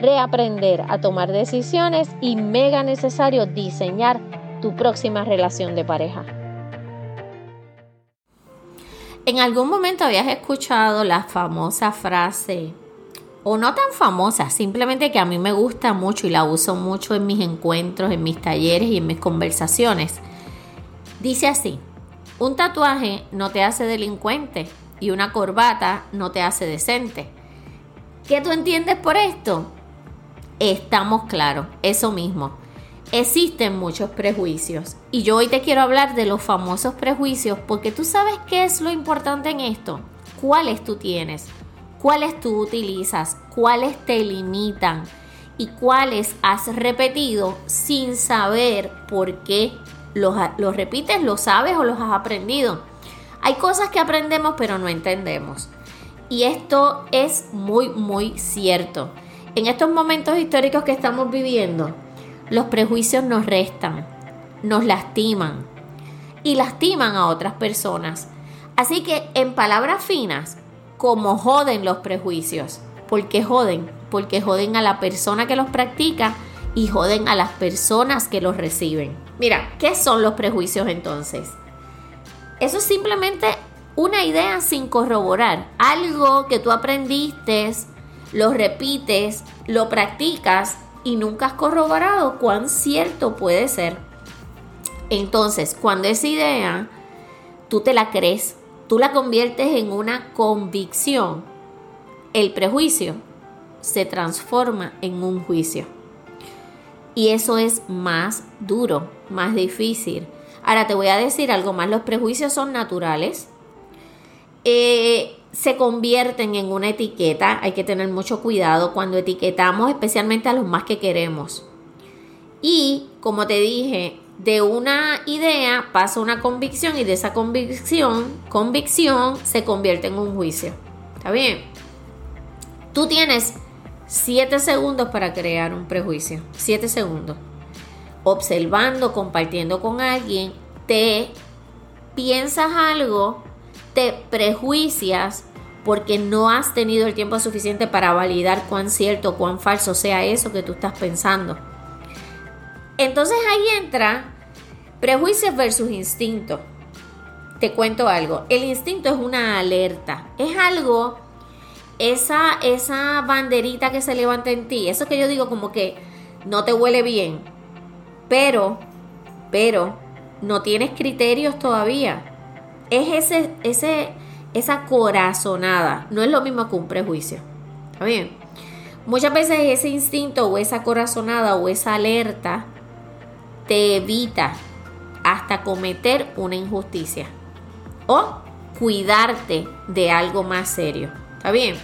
reaprender a tomar decisiones y mega necesario diseñar tu próxima relación de pareja. En algún momento habías escuchado la famosa frase, o no tan famosa, simplemente que a mí me gusta mucho y la uso mucho en mis encuentros, en mis talleres y en mis conversaciones. Dice así, un tatuaje no te hace delincuente y una corbata no te hace decente. ¿Qué tú entiendes por esto? Estamos claros, eso mismo. Existen muchos prejuicios y yo hoy te quiero hablar de los famosos prejuicios porque tú sabes qué es lo importante en esto, cuáles tú tienes, cuáles tú utilizas, cuáles te limitan y cuáles has repetido sin saber por qué los, los repites, lo sabes o los has aprendido. Hay cosas que aprendemos pero no entendemos. Y esto es muy, muy cierto. En estos momentos históricos que estamos viviendo, los prejuicios nos restan, nos lastiman y lastiman a otras personas. Así que en palabras finas, como joden los prejuicios, porque joden, porque joden a la persona que los practica y joden a las personas que los reciben. Mira, ¿qué son los prejuicios entonces? Eso es simplemente una idea sin corroborar, algo que tú aprendiste lo repites, lo practicas y nunca has corroborado cuán cierto puede ser. Entonces, cuando esa idea tú te la crees, tú la conviertes en una convicción, el prejuicio se transforma en un juicio. Y eso es más duro, más difícil. Ahora te voy a decir algo más, los prejuicios son naturales. Eh, se convierten en una etiqueta. Hay que tener mucho cuidado cuando etiquetamos, especialmente a los más que queremos. Y, como te dije, de una idea pasa una convicción y de esa convicción, convicción se convierte en un juicio. ¿Está bien? Tú tienes 7 segundos para crear un prejuicio. 7 segundos. Observando, compartiendo con alguien, te piensas algo te prejuicias porque no has tenido el tiempo suficiente para validar cuán cierto, cuán falso sea eso que tú estás pensando. Entonces ahí entra prejuicios versus instinto. Te cuento algo, el instinto es una alerta, es algo, esa, esa banderita que se levanta en ti, eso que yo digo como que no te huele bien, pero, pero, no tienes criterios todavía es ese, ese, esa corazonada. No es lo mismo que un prejuicio. ¿Está bien? Muchas veces ese instinto o esa corazonada o esa alerta te evita hasta cometer una injusticia o cuidarte de algo más serio. ¿Está bien?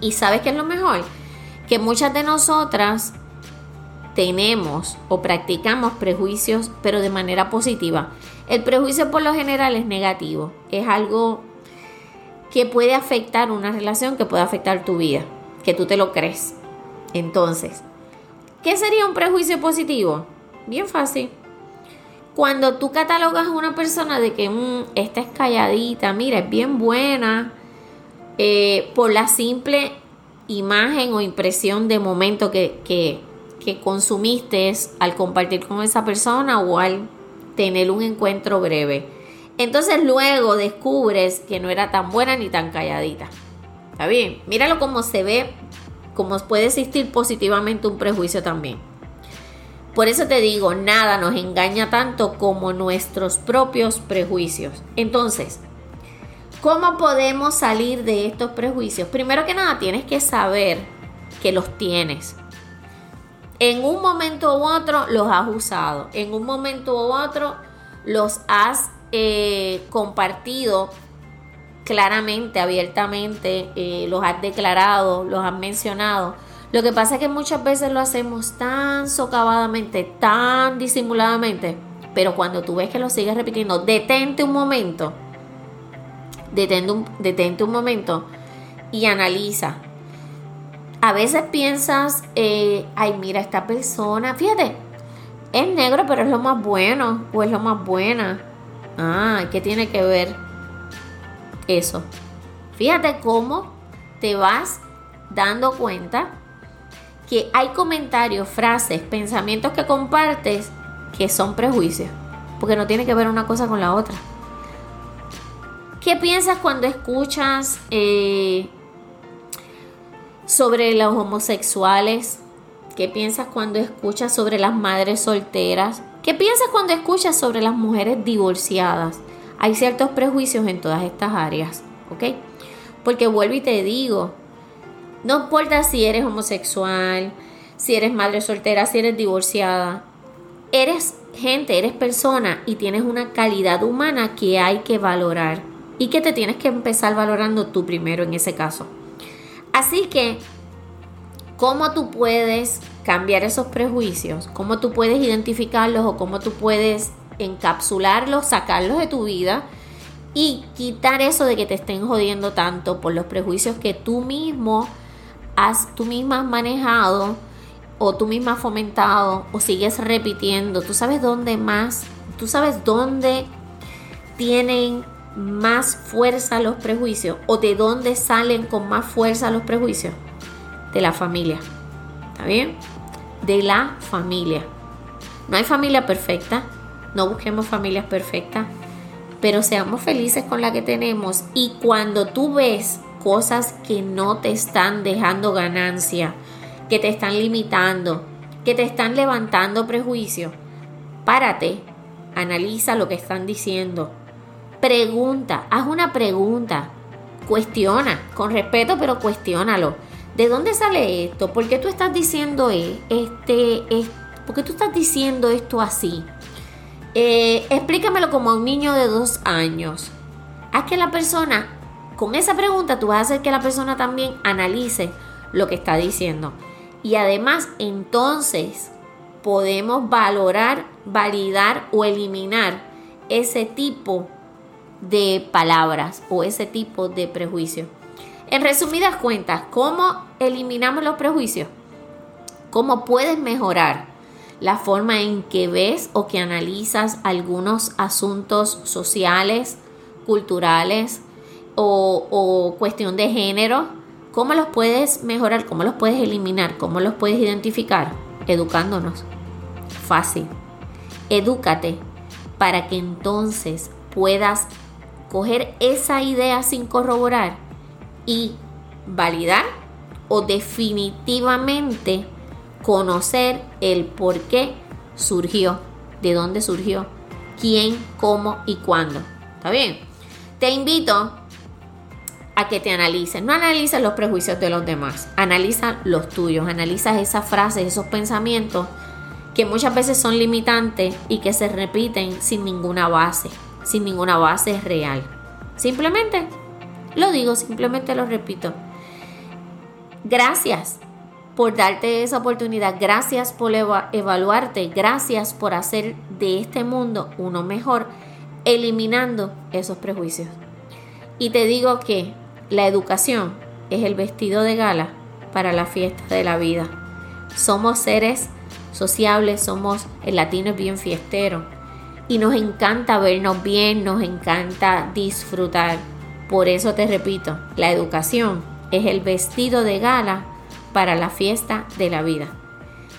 Y sabes qué es lo mejor? Que muchas de nosotras tenemos o practicamos prejuicios, pero de manera positiva. El prejuicio por lo general es negativo, es algo que puede afectar una relación, que puede afectar tu vida, que tú te lo crees. Entonces, ¿qué sería un prejuicio positivo? Bien fácil. Cuando tú catalogas a una persona de que mm, esta es calladita, mira, es bien buena, eh, por la simple imagen o impresión de momento que, que, que consumiste al compartir con esa persona o al tener un encuentro breve. Entonces luego descubres que no era tan buena ni tan calladita. ¿Está bien? Míralo cómo se ve, cómo puede existir positivamente un prejuicio también. Por eso te digo, nada nos engaña tanto como nuestros propios prejuicios. Entonces, ¿cómo podemos salir de estos prejuicios? Primero que nada, tienes que saber que los tienes. En un momento u otro los has usado, en un momento u otro los has eh, compartido claramente, abiertamente, eh, los has declarado, los has mencionado. Lo que pasa es que muchas veces lo hacemos tan socavadamente, tan disimuladamente, pero cuando tú ves que lo sigues repitiendo, detente un momento, detente un, detente un momento y analiza. A veces piensas, eh, ay, mira, esta persona, fíjate, es negro, pero es lo más bueno o es lo más buena. Ah, ¿qué tiene que ver eso? Fíjate cómo te vas dando cuenta que hay comentarios, frases, pensamientos que compartes que son prejuicios, porque no tiene que ver una cosa con la otra. ¿Qué piensas cuando escuchas eh, sobre los homosexuales? ¿Qué piensas cuando escuchas sobre las madres solteras? ¿Qué piensas cuando escuchas sobre las mujeres divorciadas? Hay ciertos prejuicios en todas estas áreas, ¿ok? Porque vuelvo y te digo, no importa si eres homosexual, si eres madre soltera, si eres divorciada. Eres gente, eres persona y tienes una calidad humana que hay que valorar y que te tienes que empezar valorando tú primero en ese caso. Así que, ¿cómo tú puedes cambiar esos prejuicios? ¿Cómo tú puedes identificarlos o cómo tú puedes encapsularlos, sacarlos de tu vida? Y quitar eso de que te estén jodiendo tanto por los prejuicios que tú mismo has tú misma manejado o tú misma has fomentado o sigues repitiendo, tú sabes dónde más, tú sabes dónde tienen más fuerza los prejuicios o de dónde salen con más fuerza los prejuicios. De la familia. ¿Está bien? De la familia. No hay familia perfecta, no busquemos familias perfectas, pero seamos felices con la que tenemos y cuando tú ves cosas que no te están dejando ganancia, que te están limitando, que te están levantando prejuicio. Párate, analiza lo que están diciendo. Pregunta, haz una pregunta. Cuestiona, con respeto, pero cuestiónalo. ¿De dónde sale esto? ¿Por qué tú estás diciendo e-, este, ¿Por qué tú estás diciendo esto así? Eh, explícamelo como a un niño de dos años. Haz que la persona con esa pregunta tú vas a hacer que la persona también analice lo que está diciendo. Y además, entonces podemos valorar, validar o eliminar ese tipo de palabras o ese tipo de prejuicios. En resumidas cuentas, ¿cómo eliminamos los prejuicios? ¿Cómo puedes mejorar la forma en que ves o que analizas algunos asuntos sociales, culturales, o, cuestión de género, ¿cómo los puedes mejorar? ¿Cómo los puedes eliminar? ¿Cómo los puedes identificar? Educándonos. Fácil. Edúcate para que entonces puedas coger esa idea sin corroborar y validar o definitivamente conocer el por qué surgió, de dónde surgió, quién, cómo y cuándo. ¿Está bien? Te invito a que te analices. No analices los prejuicios de los demás, analiza los tuyos, analiza esas frases, esos pensamientos que muchas veces son limitantes y que se repiten sin ninguna base, sin ninguna base real. Simplemente lo digo, simplemente lo repito. Gracias por darte esa oportunidad, gracias por evaluarte, gracias por hacer de este mundo uno mejor, eliminando esos prejuicios. Y te digo que la educación es el vestido de gala para la fiesta de la vida. Somos seres sociables, somos, el latino es bien fiestero y nos encanta vernos bien, nos encanta disfrutar. Por eso te repito, la educación es el vestido de gala para la fiesta de la vida.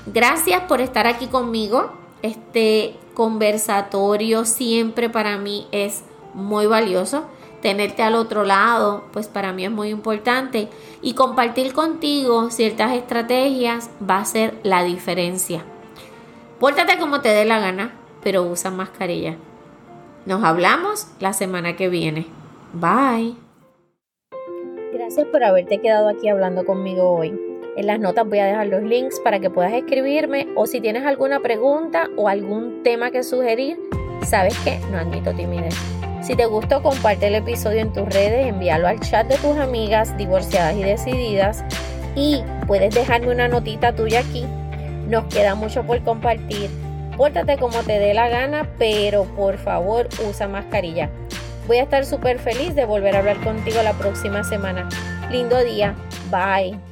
Gracias por estar aquí conmigo. Este conversatorio siempre para mí es muy valioso tenerte al otro lado, pues para mí es muy importante. Y compartir contigo ciertas estrategias va a ser la diferencia. Pórtate como te dé la gana, pero usa mascarilla. Nos hablamos la semana que viene. Bye. Gracias por haberte quedado aquí hablando conmigo hoy. En las notas voy a dejar los links para que puedas escribirme o si tienes alguna pregunta o algún tema que sugerir, sabes que no admito timidez. Si te gustó, comparte el episodio en tus redes, envíalo al chat de tus amigas divorciadas y decididas y puedes dejarme una notita tuya aquí. Nos queda mucho por compartir. Pórtate como te dé la gana, pero por favor usa mascarilla. Voy a estar súper feliz de volver a hablar contigo la próxima semana. Lindo día. Bye.